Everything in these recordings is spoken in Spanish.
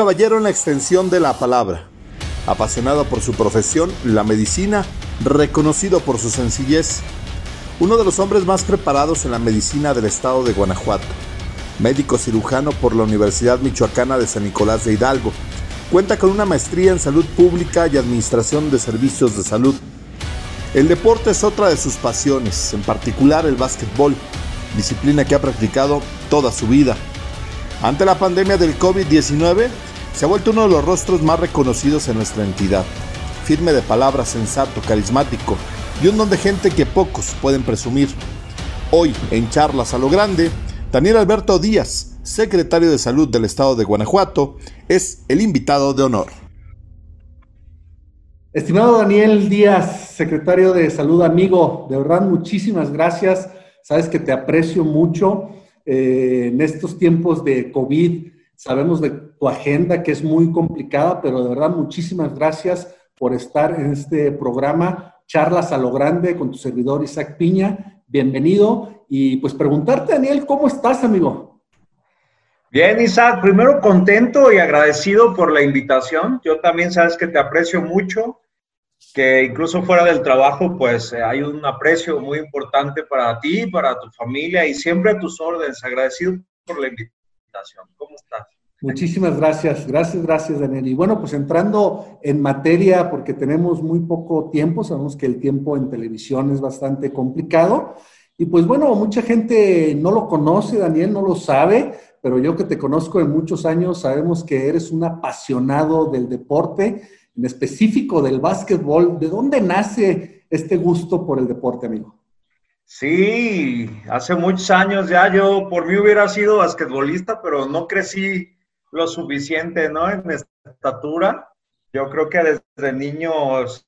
Caballero en la extensión de la palabra, apasionado por su profesión, la medicina, reconocido por su sencillez, uno de los hombres más preparados en la medicina del estado de Guanajuato, médico cirujano por la Universidad Michoacana de San Nicolás de Hidalgo, cuenta con una maestría en salud pública y administración de servicios de salud. El deporte es otra de sus pasiones, en particular el básquetbol, disciplina que ha practicado toda su vida. Ante la pandemia del COVID-19, se ha vuelto uno de los rostros más reconocidos en nuestra entidad. Firme de palabra, sensato, carismático y un don de gente que pocos pueden presumir. Hoy, en charlas a lo grande, Daniel Alberto Díaz, secretario de Salud del Estado de Guanajuato, es el invitado de honor. Estimado Daniel Díaz, secretario de Salud, amigo, de verdad muchísimas gracias. Sabes que te aprecio mucho eh, en estos tiempos de COVID. Sabemos de tu agenda que es muy complicada, pero de verdad muchísimas gracias por estar en este programa, Charlas a lo Grande, con tu servidor Isaac Piña. Bienvenido. Y pues preguntarte, Daniel, ¿cómo estás, amigo? Bien, Isaac, primero contento y agradecido por la invitación. Yo también sabes que te aprecio mucho, que incluso fuera del trabajo, pues eh, hay un aprecio muy importante para ti, para tu familia y siempre a tus órdenes. Agradecido por la invitación. ¿Cómo estás? Muchísimas gracias, gracias, gracias, Daniel. Y bueno, pues entrando en materia, porque tenemos muy poco tiempo, sabemos que el tiempo en televisión es bastante complicado. Y pues bueno, mucha gente no lo conoce, Daniel, no lo sabe, pero yo que te conozco en muchos años, sabemos que eres un apasionado del deporte, en específico del básquetbol. ¿De dónde nace este gusto por el deporte, amigo? Sí, hace muchos años ya yo por mí hubiera sido basquetbolista, pero no crecí lo suficiente, ¿no? En estatura. Yo creo que desde niños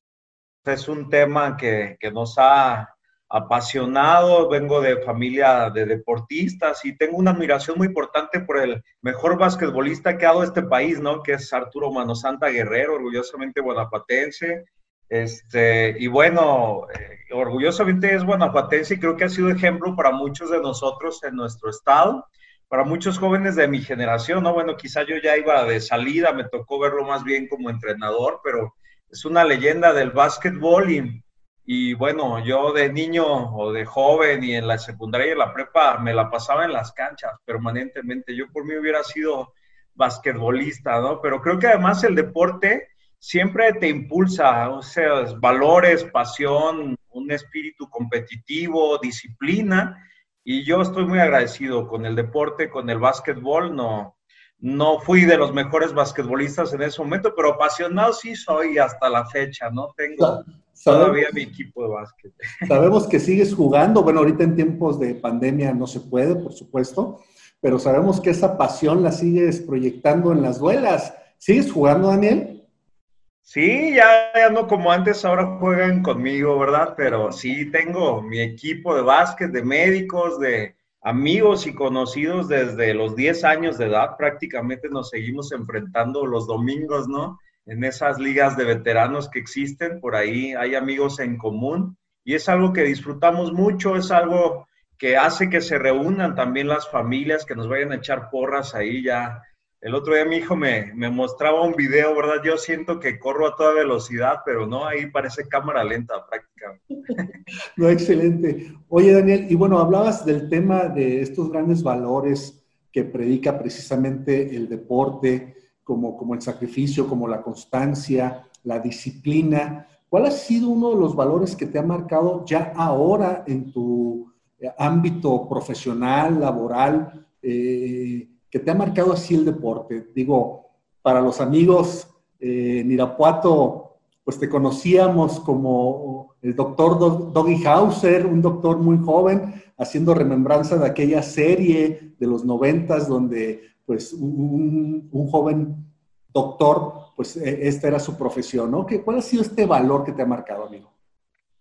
es un tema que, que nos ha apasionado, vengo de familia de deportistas y tengo una admiración muy importante por el mejor basquetbolista que ha dado este país, ¿no? Que es Arturo Manosanta Guerrero, orgullosamente guanajuatense. Este, y bueno, eh, orgullosamente es guanajuatense y creo que ha sido ejemplo para muchos de nosotros en nuestro estado para muchos jóvenes de mi generación, ¿no? Bueno, quizá yo ya iba de salida, me tocó verlo más bien como entrenador, pero es una leyenda del básquetbol y, y bueno, yo de niño o de joven y en la secundaria y en la prepa me la pasaba en las canchas permanentemente. Yo por mí hubiera sido basquetbolista, ¿no? Pero creo que además el deporte siempre te impulsa, o sea, valores, pasión, un espíritu competitivo, disciplina y yo estoy muy agradecido con el deporte, con el básquetbol. No, no fui de los mejores basquetbolistas en ese momento, pero apasionado sí soy hasta la fecha, ¿no? Tengo todavía mi equipo de básquet. Sabemos que sigues jugando. Bueno, ahorita en tiempos de pandemia no se puede, por supuesto, pero sabemos que esa pasión la sigues proyectando en las duelas. ¿Sigues jugando, Daniel? Sí, ya, no como antes, ahora juegan conmigo, ¿verdad? Pero sí tengo mi equipo de básquet, de médicos, de amigos y conocidos desde los 10 años de edad. Prácticamente nos seguimos enfrentando los domingos, ¿no? En esas ligas de veteranos que existen, por ahí hay amigos en común y es algo que disfrutamos mucho, es algo que hace que se reúnan también las familias, que nos vayan a echar porras ahí ya el otro día mi hijo me, mostraba un video, ¿verdad? Yo siento que corro a toda velocidad, pero no, ahí parece cámara lenta prácticamente. No, excelente. Oye, Daniel, y bueno, hablabas del tema de estos grandes valores que predica precisamente el deporte, como, como el sacrificio, como la constancia, la disciplina. ¿Cuál ha sido uno de los valores que te ha marcado ya ahora en tu eh, ámbito profesional, laboral? Eh, que te ha marcado así el deporte? Digo, para los amigos eh, en Irapuato, pues te conocíamos como el doctor Doggy Hauser, un doctor muy joven, haciendo remembranza de aquella serie de los noventas donde pues un, joven doctor, pues e, esta era su profesión, ¿no? ¿Cuál ha sido este valor que te ha marcado, amigo?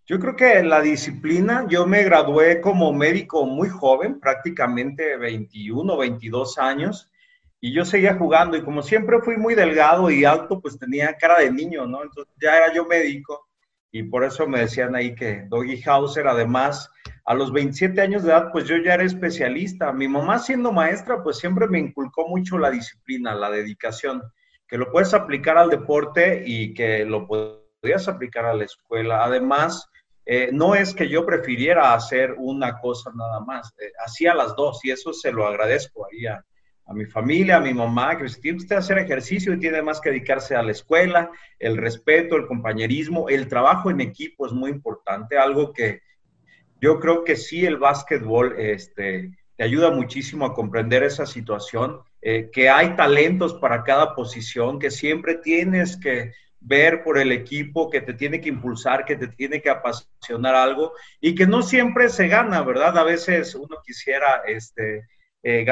Yo creo que la disciplina, yo me gradué como médico muy joven, prácticamente 21, 22 años, y yo seguía jugando y como siempre fui muy delgado y alto, pues tenía cara de niño, ¿no? Entonces ya era yo médico y por eso me decían ahí que Doggy Hauser, además, a los 27 años de edad, pues yo ya era especialista. Mi mamá siendo maestra, pues siempre me inculcó mucho la disciplina, la dedicación, que lo puedes aplicar al deporte y que lo podías aplicar a la escuela. Además, eh, no es que yo prefiriera hacer una cosa nada más, eh, hacía las dos y eso se lo agradezco ahí a, mi familia, a mi mamá, que tiene usted hacer ejercicio y tiene más que dedicarse a la escuela, el respeto, el compañerismo, el trabajo en equipo es muy importante, algo que yo creo que sí el básquetbol este, te ayuda muchísimo a comprender esa situación, eh, que hay talentos para cada posición, que siempre tienes que ver por el equipo, que te tiene que impulsar, que te tiene que apasionar algo y que no siempre se gana, ¿verdad? A veces uno quisiera este, eh,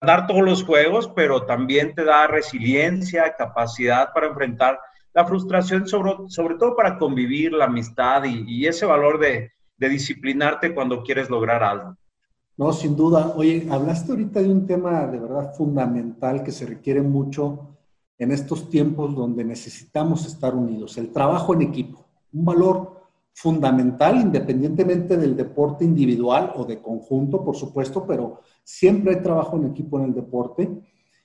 dar todos los juegos, pero también te da resiliencia, capacidad para enfrentar la frustración, sobre, sobre todo para convivir, la amistad y, ese valor de, de, disciplinarte cuando quieres lograr algo. No, sin duda. Oye, hablaste ahorita de un tema de verdad fundamental que se requiere mucho en estos tiempos donde necesitamos estar unidos, el trabajo en equipo, un valor fundamental independientemente del deporte individual o de conjunto, por supuesto, pero siempre hay trabajo en equipo en el deporte.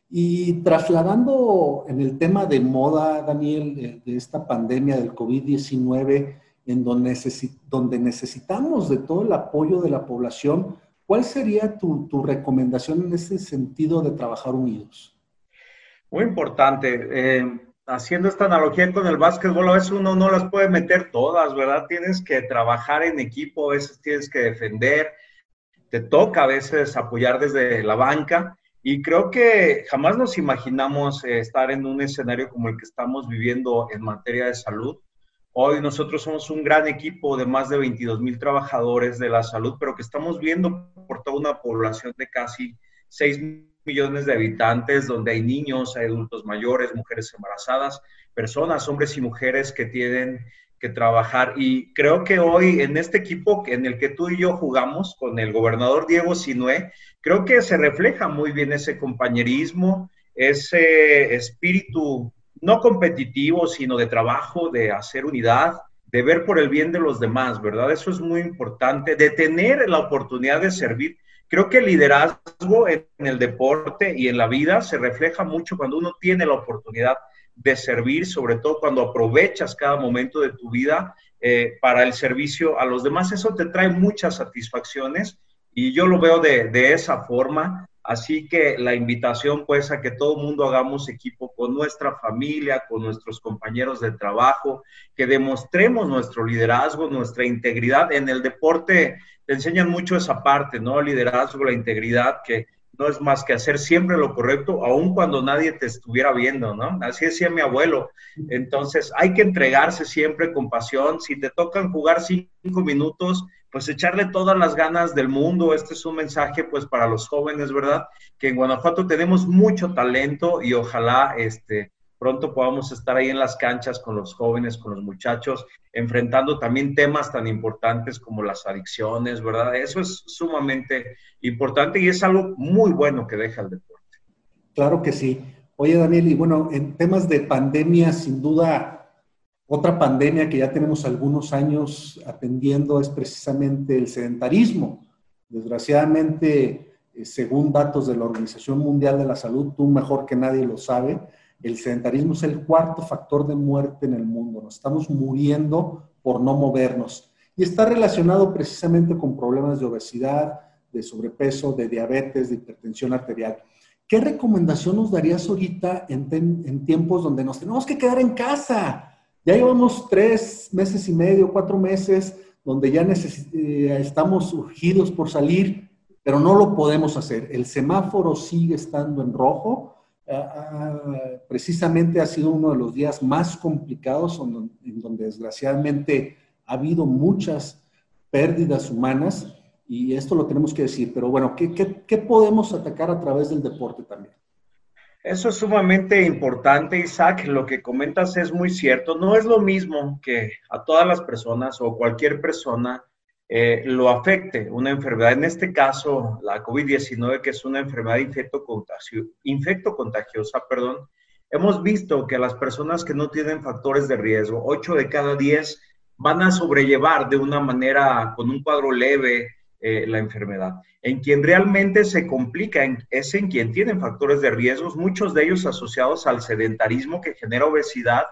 Y trasladando en el tema de moda, Daniel, de, esta pandemia del COVID-19, en donde, necesitamos de todo el apoyo de la población, ¿cuál sería tu recomendación en ese sentido de trabajar unidos? Muy importante. Eh, haciendo esta analogía con el básquetbol, a veces uno no las puede meter todas, ¿verdad? Tienes que trabajar en equipo, a veces tienes que defender, te toca a veces apoyar desde la banca y creo que jamás nos imaginamos eh, estar en un escenario como el que estamos viviendo en materia de salud. Hoy nosotros somos un gran equipo de más de 22 mil trabajadores de la salud, pero que estamos viendo por toda una población de casi 6 millones de habitantes, donde hay niños, hay adultos mayores, mujeres embarazadas, personas, hombres y mujeres que tienen que trabajar. Y creo que hoy en este equipo en el que tú y yo jugamos con el gobernador Diego Sinué, creo que se refleja muy bien ese compañerismo, ese espíritu no competitivo, sino de trabajo, de hacer unidad, de ver por el bien de los demás, ¿verdad? Eso es muy importante, de tener la oportunidad de servir Creo que el liderazgo en el deporte y en la vida se refleja mucho cuando uno tiene la oportunidad de servir, sobre todo cuando aprovechas cada momento de tu vida eh, para el servicio a los demás. Eso te trae muchas satisfacciones y yo lo veo de, de esa forma. Así que la invitación pues a que todo mundo hagamos equipo con nuestra familia, con nuestros compañeros de trabajo, que demostremos nuestro liderazgo, nuestra integridad. En el deporte te enseñan mucho esa parte, ¿no? El liderazgo, la integridad, que no es más que hacer siempre lo correcto, aun cuando nadie te estuviera viendo, ¿no? Así decía mi abuelo. Entonces, hay que entregarse siempre con pasión. Si te tocan jugar cinco minutos, pues echarle todas las ganas del mundo. Este es un mensaje pues para los jóvenes, ¿verdad? Que en Guanajuato tenemos mucho talento y ojalá este pronto podamos estar ahí en las canchas con los jóvenes, con los muchachos, enfrentando también temas tan importantes como las adicciones, ¿verdad? Eso es sumamente importante y es algo muy bueno que deja el deporte. Claro que sí. Oye, Daniel, y bueno, en temas de pandemia, sin duda, otra pandemia que ya tenemos algunos años atendiendo es precisamente el sedentarismo. Desgraciadamente, eh, según datos de la Organización Mundial de la Salud, tú mejor que nadie lo sabe, el sedentarismo es el cuarto factor de muerte en el mundo. Nos estamos muriendo por no movernos. Y está relacionado precisamente con problemas de obesidad, de sobrepeso, de diabetes, de hipertensión arterial. ¿Qué recomendación nos darías ahorita en, en tiempos donde nos tenemos que quedar en casa? Ya llevamos tres meses y medio, cuatro meses, donde ya eh, estamos urgidos por salir, pero no lo podemos hacer. El semáforo sigue estando en rojo. Ah, precisamente ha sido uno de los días más complicados en donde desgraciadamente ha habido muchas pérdidas humanas y esto lo tenemos que decir. Pero bueno, qué podemos atacar a través del deporte también? Eso es sumamente importante, Isaac. Lo que comentas es muy cierto. No es lo mismo que a todas las personas o cualquier persona eh, lo afecte una enfermedad. En este caso, la COVID-19, que es una enfermedad infecto, contagiosa, perdón, hemos visto que las personas que no tienen factores de riesgo, 8 de cada 10 van a sobrellevar de una manera, con un cuadro leve, eh, la enfermedad. En quien realmente se complica es en quien tienen factores de riesgos, muchos de ellos asociados al sedentarismo que genera obesidad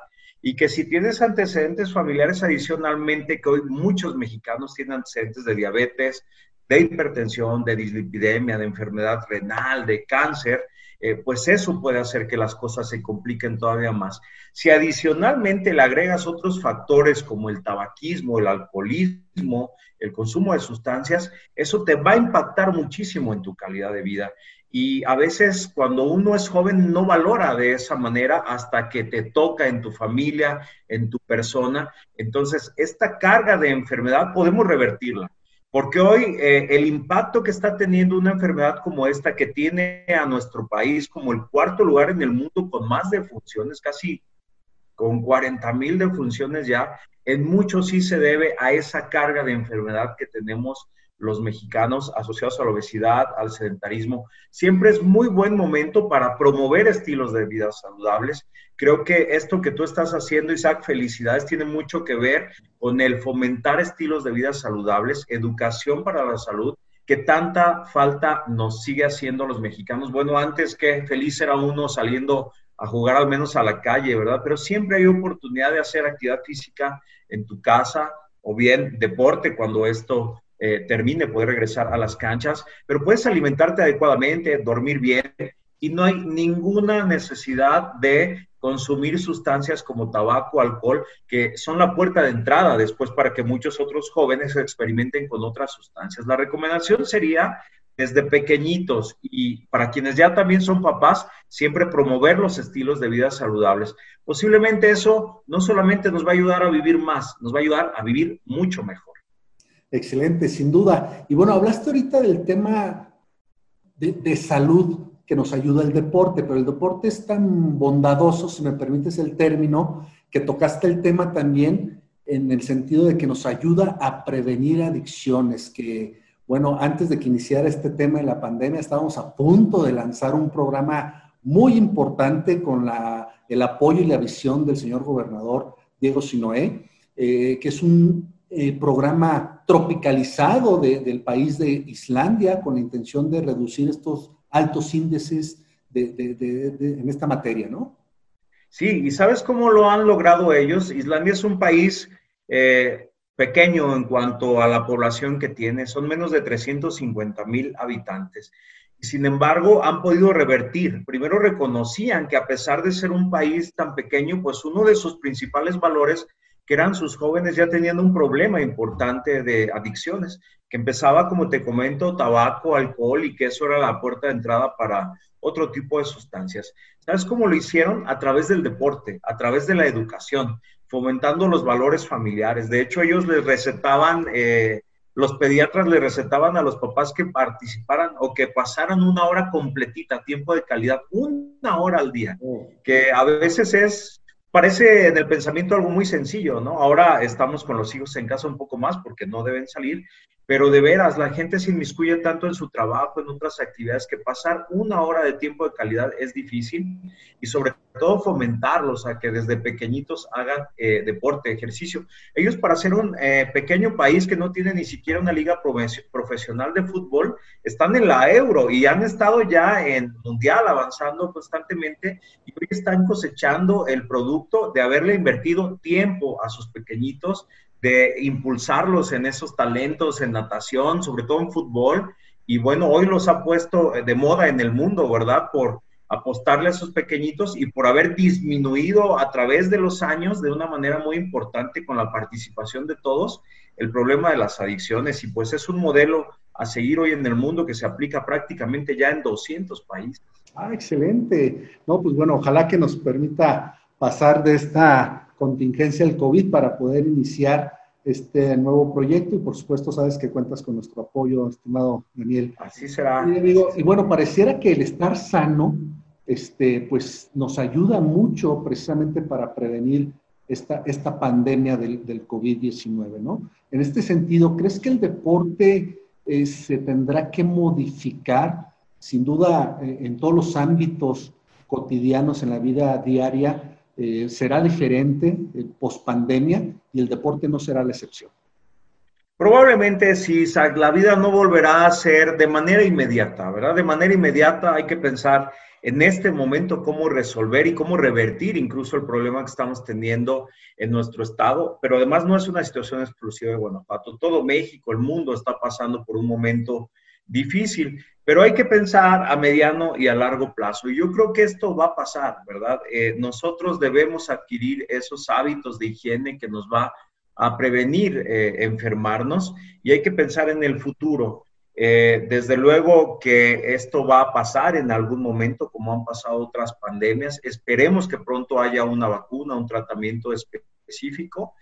y que si tienes antecedentes familiares adicionalmente, que hoy muchos mexicanos tienen antecedentes de diabetes, de hipertensión, de dislipidemia, de enfermedad renal, de cáncer, eh, pues eso puede hacer que las cosas se compliquen todavía más. Si adicionalmente le agregas otros factores como el tabaquismo, el alcoholismo, el consumo de sustancias, eso te va a impactar muchísimo en tu calidad de vida. Y a veces cuando uno es joven no valora de esa manera hasta que te toca en tu familia, en tu persona. Entonces, esta carga de enfermedad podemos revertirla. Porque hoy eh, el impacto que está teniendo una enfermedad como esta, que tiene a nuestro país como el cuarto lugar en el mundo con más defunciones, casi con 40 mil defunciones ya, en mucho sí se debe a esa carga de enfermedad que tenemos los mexicanos asociados a la obesidad, al sedentarismo. Siempre es muy buen momento para promover estilos de vida saludables. Creo que esto que tú estás haciendo, Isaac, felicidades, tiene mucho que ver con el fomentar estilos de vida saludables, educación para la salud, que tanta falta nos sigue haciendo los mexicanos. Bueno, antes que feliz era uno saliendo a jugar al menos a la calle, ¿verdad? Pero siempre hay oportunidad de hacer actividad física en tu casa o bien deporte cuando esto eh, termine, poder regresar a las canchas, pero puedes alimentarte adecuadamente, dormir bien y no hay ninguna necesidad de consumir sustancias como tabaco, alcohol, que son la puerta de entrada después para que muchos otros jóvenes experimenten con otras sustancias. La recomendación sería desde pequeñitos y para quienes ya también son papás, siempre promover los estilos de vida saludables. Posiblemente eso no solamente nos va a ayudar a vivir más, nos va a ayudar a vivir mucho mejor. Excelente, sin duda. Y bueno, hablaste ahorita del tema de, salud que nos ayuda el deporte, pero el deporte es tan bondadoso, si me permites el término, que tocaste el tema también en el sentido de que nos ayuda a prevenir adicciones, que bueno, antes de que iniciara este tema de la pandemia, estábamos a punto de lanzar un programa muy importante con el apoyo y la visión del señor gobernador Diego Sinoé, eh, que es un eh, programa tropicalizado del país de Islandia con la intención de reducir estos altos índices en esta materia, ¿no? Sí, y ¿sabes cómo lo han logrado ellos? Islandia es un país eh, pequeño en cuanto a la población que tiene, son menos de 350 mil habitantes. Sin embargo, han podido revertir. Primero reconocían que a pesar de ser un país tan pequeño, pues uno de sus principales valores que eran sus jóvenes ya teniendo un problema importante de adicciones, que empezaba, como te comento, tabaco, alcohol y que eso era la puerta de entrada para otro tipo de sustancias. ¿Sabes cómo lo hicieron? A través del deporte, a través de la educación, fomentando los valores familiares. De hecho, ellos les recetaban, eh, los pediatras les recetaban a los papás que participaran o que pasaran una hora completita, tiempo de calidad, una hora al día, oh. que a veces es parece en el pensamiento algo muy sencillo, ¿no? Ahora estamos con los hijos en casa un poco más porque no deben salir, pero de veras, la gente se inmiscuye tanto en su trabajo, en otras actividades, que pasar una hora de tiempo de calidad es difícil y sobre todo fomentarlos a que desde pequeñitos hagan eh, deporte, ejercicio. Ellos para ser un eh, pequeño país que no tiene ni siquiera una liga profesional de fútbol, están en la euro y han estado ya en mundial avanzando constantemente y hoy están cosechando el producto de haberle invertido tiempo a sus pequeñitos de impulsarlos en esos talentos, en natación, sobre todo en fútbol. Y bueno, hoy los ha puesto de moda en el mundo, ¿verdad? Por apostarle a esos pequeñitos y por haber disminuido a través de los años de una manera muy importante con la participación de todos el problema de las adicciones. Y pues es un modelo a seguir hoy en el mundo que se aplica prácticamente ya en 200 países. Ah, excelente. No, pues bueno, ojalá que nos permita pasar de esta contingencia del COVID para poder iniciar este nuevo proyecto y por supuesto sabes que cuentas con nuestro apoyo, estimado Daniel. Así será. Y, bueno, pareciera que el estar sano, este, pues nos ayuda mucho precisamente para prevenir esta, esta pandemia del, del COVID-19, ¿no? En este sentido, ¿crees que el deporte eh, se tendrá que modificar? Sin duda, eh, en todos los ámbitos cotidianos en la vida diaria, eh, será diferente post pandemia y el deporte no será la excepción. Probablemente sí, la vida no volverá a ser de manera inmediata, ¿verdad? De manera inmediata hay que pensar en este momento cómo resolver y cómo revertir incluso el problema que estamos teniendo en nuestro estado, pero además no es una situación exclusiva de Guanajuato. Todo México, el mundo está pasando por un momento difícil, pero hay que pensar a mediano y a largo plazo. Y yo creo que esto va a pasar, ¿verdad? Eh, nosotros debemos adquirir esos hábitos de higiene que nos va a prevenir eh, enfermarnos y hay que pensar en el futuro. Eh, desde luego que esto va a pasar en algún momento, como han pasado otras pandemias. Esperemos que pronto haya una vacuna, un tratamiento específico,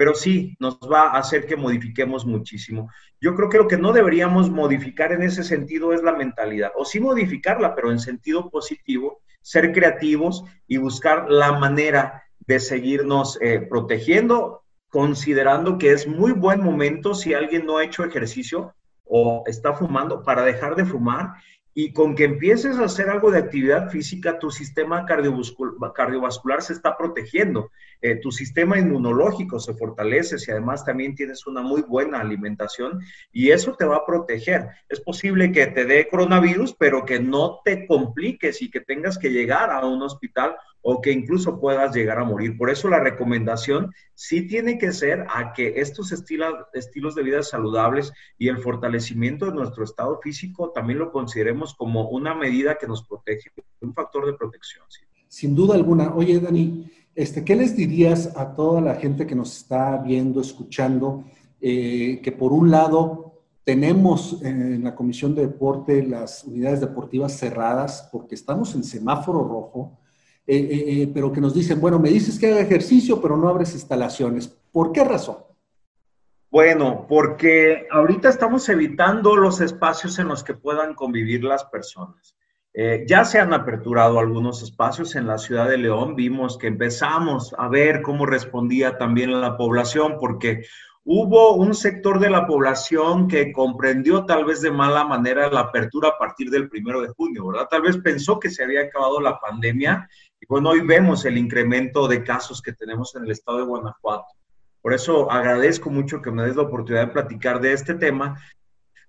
pero sí nos va a hacer que modifiquemos muchísimo. Yo creo que lo que no deberíamos modificar en ese sentido es la mentalidad, o sí modificarla, pero en sentido positivo, ser creativos y buscar la manera de seguirnos eh, protegiendo, considerando que es muy buen momento si alguien no ha hecho ejercicio o está fumando para dejar de fumar y con que empieces a hacer algo de actividad física, tu sistema cardiovascular se está protegiendo, eh, tu sistema inmunológico se fortalece y además también tienes una muy buena alimentación y eso te va a proteger. Es posible que te dé coronavirus, pero que no te compliques y que tengas que llegar a un hospital o que incluso puedas llegar a morir. Por eso la recomendación sí tiene que ser a que estos estilos, estilos de vida saludables y el fortalecimiento de nuestro estado físico también lo consideremos como una medida que nos protege, un factor de protección. Sin duda alguna. Oye, Dani, este, ¿qué les dirías a toda la gente que nos está viendo, escuchando, eh, que por un lado tenemos en la Comisión de Deporte las unidades deportivas cerradas porque estamos en semáforo rojo? Eh, eh, eh, pero que nos dicen, bueno, me dices que haga ejercicio, pero no abres instalaciones. ¿Por qué razón? Bueno, porque ahorita estamos evitando los espacios en los que puedan convivir las personas. ya se han aperturado algunos espacios en la ciudad de León. Vimos que empezamos a ver cómo respondía también la población, porque hubo un sector de la población que comprendió tal vez de mala manera la apertura a partir del primero de junio, ¿verdad? Tal vez pensó que se había acabado la pandemia bueno, hoy vemos el incremento de casos que tenemos en el estado de Guanajuato. Por eso agradezco mucho que me des la oportunidad de platicar de este tema,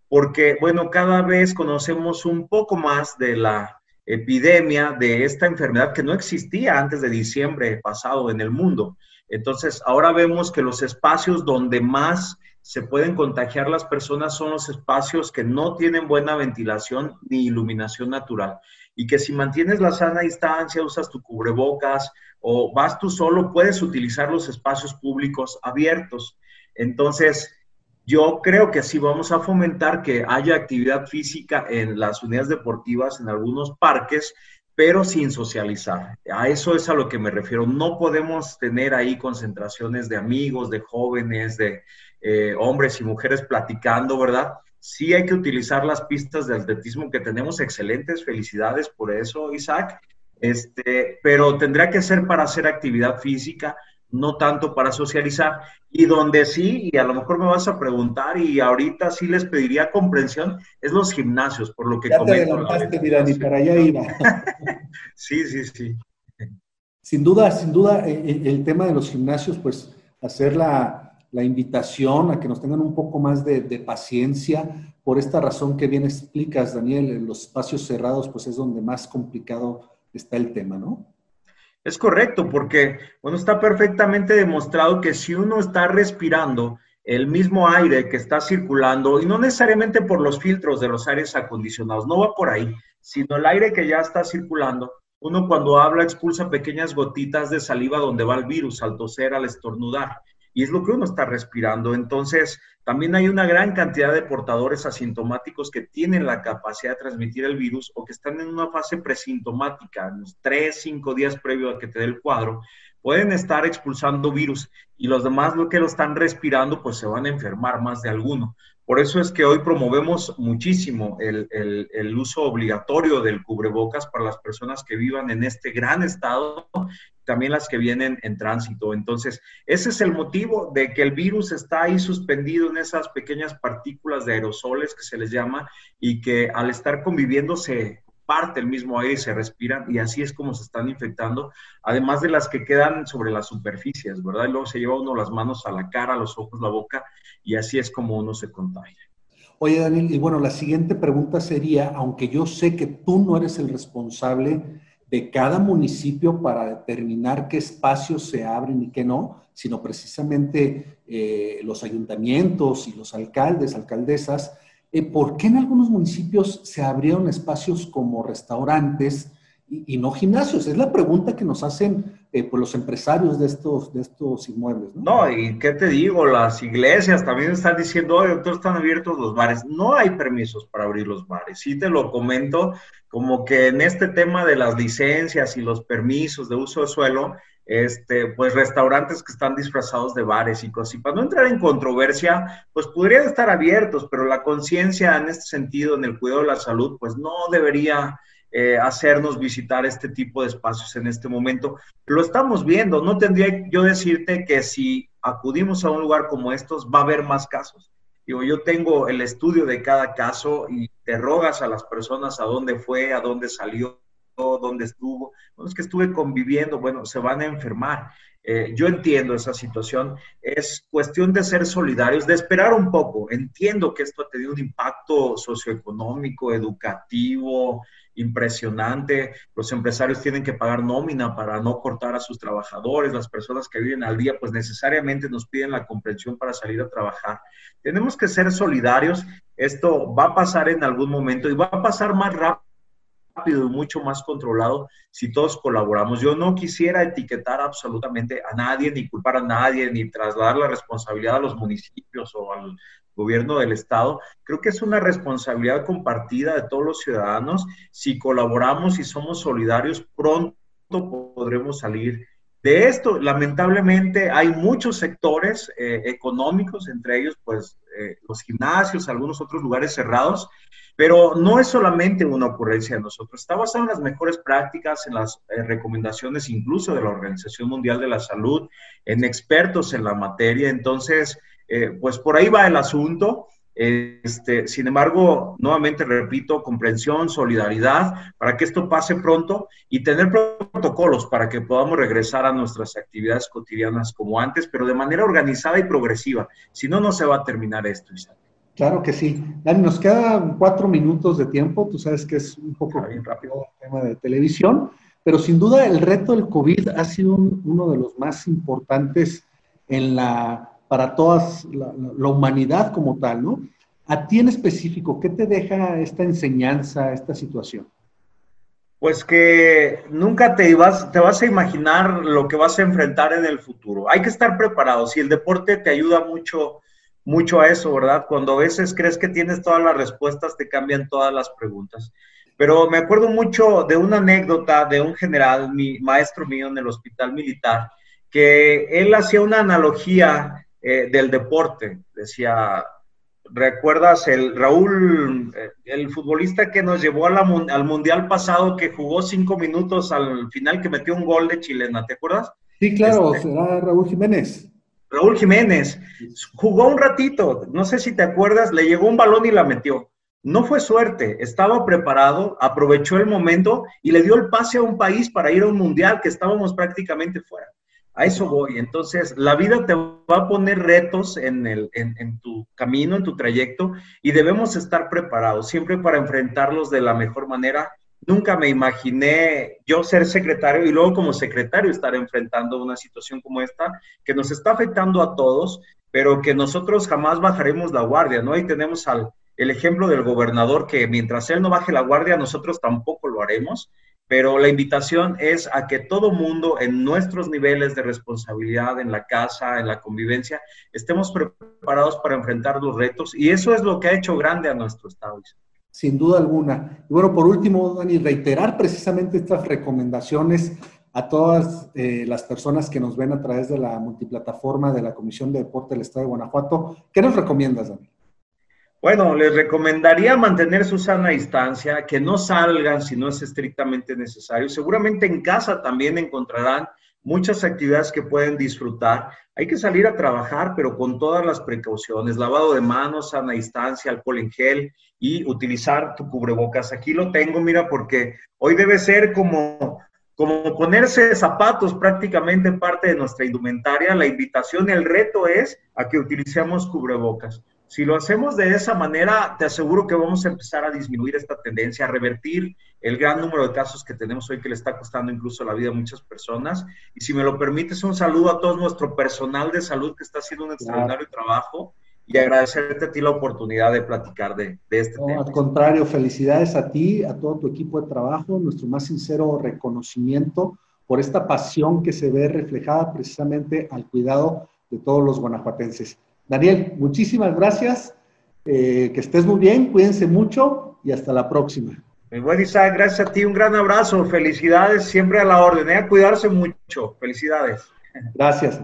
porque bueno, cada vez conocemos un poco más de la epidemia de esta enfermedad que no existía antes de diciembre pasado en el mundo. Entonces, ahora vemos que los espacios donde más se pueden contagiar las personas son los espacios que no tienen buena ventilación ni iluminación natural y que si mantienes la sana distancia, usas tu cubrebocas o vas tú solo, puedes utilizar los espacios públicos abiertos. Entonces, yo creo que sí vamos a fomentar que haya actividad física en las unidades deportivas, en algunos parques, pero sin socializar. A eso es a lo que me refiero. No podemos tener ahí concentraciones de amigos, de jóvenes, de eh, hombres y mujeres platicando, ¿verdad? Sí hay que utilizar las pistas de atletismo que tenemos excelentes, felicidades por eso, Isaac, este, pero tendrá que ser para hacer actividad física, no tanto para socializar. Y donde sí, y a lo mejor me vas a preguntar, y ahorita sí les pediría comprensión, es los gimnasios, por lo que ya comento. Te mira, ni para allá iba. sí, sí, sí. Sin duda, sin duda, eh, eh, el, tema de los gimnasios, pues hacer la, la invitación a que nos tengan un poco más de, paciencia por esta razón que bien explicas, Daniel, en los espacios cerrados pues es donde más complicado está el tema, ¿no? Es correcto, porque, bueno, está perfectamente demostrado que si uno está respirando el mismo aire que está circulando, y no necesariamente por los filtros de los aires acondicionados, no va por ahí, sino el aire que ya está circulando, uno cuando habla expulsa pequeñas gotitas de saliva donde va el virus al toser, al estornudar y es lo que uno está respirando. Entonces, también hay una gran cantidad de portadores asintomáticos que tienen la capacidad de transmitir el virus o que están en una fase presintomática, unos tres, cinco días previo a que te dé el cuadro, pueden estar expulsando virus y los demás lo que lo están respirando, pues se van a enfermar más de alguno. Por eso es que hoy promovemos muchísimo el, el, uso obligatorio del cubrebocas para las personas que vivan en este gran estado, también las que vienen en tránsito. Entonces, ese es el motivo de que el virus está ahí suspendido en esas pequeñas partículas de aerosoles que se les llama y que al estar conviviendo se comparte el mismo aire y se respiran y así es como se están infectando, además de las que quedan sobre las superficies, ¿verdad? Y luego se lleva uno las manos a la cara, los ojos, la boca y así es como uno se contagia. Oye, Daniel, y bueno, la siguiente pregunta sería, aunque yo sé que tú no eres el responsable de cada municipio para determinar qué espacios se abren y qué no, sino precisamente eh, los ayuntamientos y los alcaldes, alcaldesas, eh, ¿por qué en algunos municipios se abrieron espacios como restaurantes y, no gimnasios? Es la pregunta que nos hacen eh, pues los empresarios de estos, de estos inmuebles. ¿no? no, y qué te digo, las iglesias también están diciendo, oye, doctor, están abiertos los bares. No hay permisos para abrir los bares. Sí te lo comento, como que en este tema de las licencias y los permisos de uso de suelo, este, pues restaurantes que están disfrazados de bares y cosas. Y para no entrar en controversia, pues podrían estar abiertos, pero la conciencia en este sentido, en el cuidado de la salud, pues no debería eh, hacernos visitar este tipo de espacios en este momento. Lo estamos viendo, no tendría yo decirte que si acudimos a un lugar como estos va a haber más casos. Digo, yo tengo el estudio de cada caso y te rogas a las personas a dónde fue, a dónde salió, dónde estuvo. Bueno, es que estuve conviviendo, bueno, se van a enfermar. Eh, yo entiendo esa situación. Es cuestión de ser solidarios, de esperar un poco. Entiendo que esto ha tenido un impacto socioeconómico, educativo, impresionante. Los empresarios tienen que pagar nómina para no cortar a sus trabajadores. Las personas que viven al día, pues necesariamente nos piden la comprensión para salir a trabajar. Tenemos que ser solidarios. Esto va a pasar en algún momento y va a pasar más rápido rápido y mucho más controlado si todos colaboramos. Yo no quisiera etiquetar absolutamente a nadie, ni culpar a nadie, ni trasladar la responsabilidad a los municipios o al gobierno del Estado. Creo que es una responsabilidad compartida de todos los ciudadanos. Si colaboramos y somos solidarios, pronto podremos salir de esto. Lamentablemente hay muchos sectores eh, económicos, entre ellos pues eh, los gimnasios, algunos otros lugares cerrados, pero no es solamente una ocurrencia de nosotros, está basado en las mejores prácticas, en las eh, recomendaciones incluso de la Organización Mundial de la Salud, en expertos en la materia. Entonces, eh, pues por ahí va el asunto. Este, sin embargo, nuevamente repito, comprensión, solidaridad para que esto pase pronto y tener protocolos para que podamos regresar a nuestras actividades cotidianas como antes, pero de manera organizada y progresiva. Si no, no se va a terminar esto, Isabel. Claro que sí. Dani, nos quedan cuatro minutos de tiempo. Tú sabes que es un poco bien rápido el tema de televisión, pero sin duda el reto del COVID ha sido uno de los más importantes en la, para toda la, la, humanidad como tal, ¿no? A ti en específico, ¿qué te deja esta enseñanza, esta situación? Pues que nunca te, ibas, te vas a imaginar lo que vas a enfrentar en el futuro. Hay que estar preparado. Si el deporte te ayuda mucho mucho a eso, ¿verdad? Cuando a veces crees que tienes todas las respuestas, te cambian todas las preguntas. Pero me acuerdo mucho de una anécdota de un general, mi maestro mío en el hospital militar, que él hacía una analogía eh, del deporte. Decía, ¿recuerdas el Raúl, eh, el futbolista que nos llevó al mundial pasado, que jugó cinco minutos al final, que metió un gol de chilena, ¿te acuerdas? Sí, claro, este, será Raúl Jiménez. Raúl Jiménez jugó un ratito, no sé si te acuerdas, le llegó un balón y la metió. No fue suerte, estaba preparado, aprovechó el momento y le dio el pase a un país para ir a un mundial que estábamos prácticamente fuera. A eso voy. Entonces, la vida te va a poner retos en, el, en, tu camino, en tu trayecto, y debemos estar preparados siempre para enfrentarlos de la mejor manera Nunca me imaginé yo ser secretario y luego como secretario estar enfrentando una situación como esta que nos está afectando a todos, pero que nosotros jamás bajaremos la guardia, ¿no? Y tenemos al, el ejemplo del gobernador que mientras él no baje la guardia, nosotros tampoco lo haremos, pero la invitación es a que todo mundo en nuestros niveles de responsabilidad, en la casa, en la convivencia, estemos preparados para enfrentar los retos y eso es lo que ha hecho grande a nuestro Estado sin duda alguna. Y bueno, por último, Dani, reiterar precisamente estas recomendaciones a todas eh, las personas que nos ven a través de la multiplataforma de la Comisión de Deporte del Estado de Guanajuato. ¿Qué nos recomiendas, Dani? Bueno, les recomendaría mantener su sana distancia, que no salgan si no es estrictamente necesario. Seguramente en casa también encontrarán muchas actividades que pueden disfrutar. Hay que salir a trabajar, pero con todas las precauciones, lavado de manos, sana distancia, alcohol en gel y utilizar tu cubrebocas. Aquí lo tengo, mira, porque hoy debe ser como, como ponerse zapatos prácticamente parte de nuestra indumentaria. La invitación, el reto es a que utilicemos cubrebocas. Si lo hacemos de esa manera, te aseguro que vamos a empezar a disminuir esta tendencia, a revertir el gran número de casos que tenemos hoy que le está costando incluso la vida a muchas personas. Y si me lo permites, un saludo a todo nuestro personal de salud que está haciendo un extraordinario trabajo y agradecerte a ti la oportunidad de platicar de, este tema. Al contrario, felicidades a ti, a todo tu equipo de trabajo, nuestro más sincero reconocimiento por esta pasión que se ve reflejada precisamente al cuidado de todos los guanajuatenses. Daniel, muchísimas gracias. Eh, que estés muy bien, cuídense mucho y hasta la próxima. Muy buen Isaac, gracias a ti, un gran abrazo, felicidades, siempre a la orden, ¿eh? a cuidarse mucho, felicidades. Gracias.